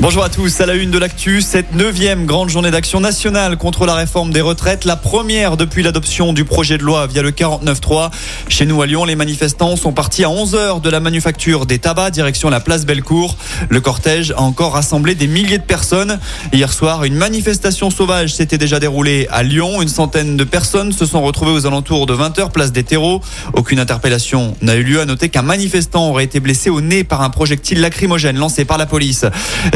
Bonjour à tous, à la une de l'actu, cette neuvième grande journée d'action nationale contre la réforme des retraites, la première depuis l'adoption du projet de loi via le 49.3. Chez nous à Lyon, les manifestants sont partis à 11h de la manufacture des tabacs, direction la place Bellecour. Le cortège a encore rassemblé des milliers de personnes. Hier soir, une manifestation sauvage s'était déjà déroulée à Lyon. Une centaine de personnes se sont retrouvées aux alentours de 20h, place des terreaux. Aucune interpellation n'a eu lieu. À noter qu'un manifestant aurait été blessé au nez par un projectile lacrymogène lancé par la police.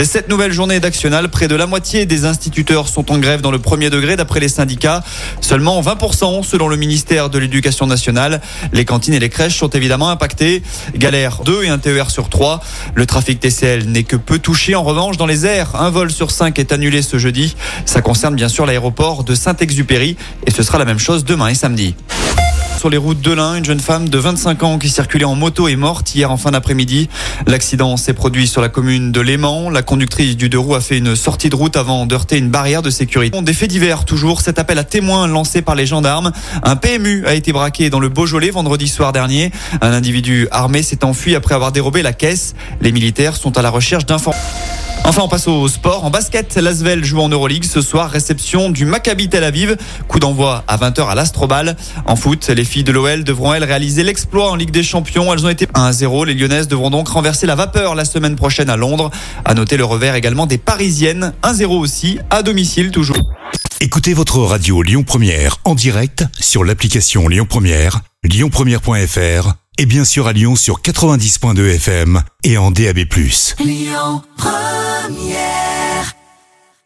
Cette nouvelle journée d'actionnal, près de la moitié des instituteurs sont en grève dans le premier degré d'après les syndicats. Seulement 20% selon le ministère de l'Éducation nationale. Les cantines et les crèches sont évidemment impactées. Galère 2 et un TER sur 3. Le trafic TCL n'est que peu touché. En revanche, dans les airs, un vol sur 5 est annulé ce jeudi. Ça concerne bien sûr l'aéroport de Saint-Exupéry et ce sera la même chose demain et samedi. Sur les routes de l'Ain, une jeune femme de 25 ans qui circulait en moto est morte hier en fin d'après-midi. L'accident s'est produit sur la commune de Léman. La conductrice du deux roues a fait une sortie de route avant d'heurter une barrière de sécurité. Des faits divers toujours. Cet appel à témoins lancé par les gendarmes. Un PMU a été braqué dans le Beaujolais vendredi soir dernier. Un individu armé s'est enfui après avoir dérobé la caisse. Les militaires sont à la recherche d'informations. Enfin, on passe au sport. En basket, l'Asvel joue en Euroleague ce soir. Réception du Maccabi Tel Aviv. Coup d'envoi à 20h à l'Astrobal. En foot, les filles de l'OL devront elles réaliser l'exploit en Ligue des Champions. Elles ont été 1-0. Les Lyonnaises devront donc renverser la vapeur la semaine prochaine à Londres. À noter le revers également des Parisiennes. 1-0 aussi à domicile toujours. Écoutez votre radio Lyon Première en direct sur l'application Lyon Première, lyonpremière.fr et bien sûr à Lyon sur 90.2 FM et en DAB+. Lyon Première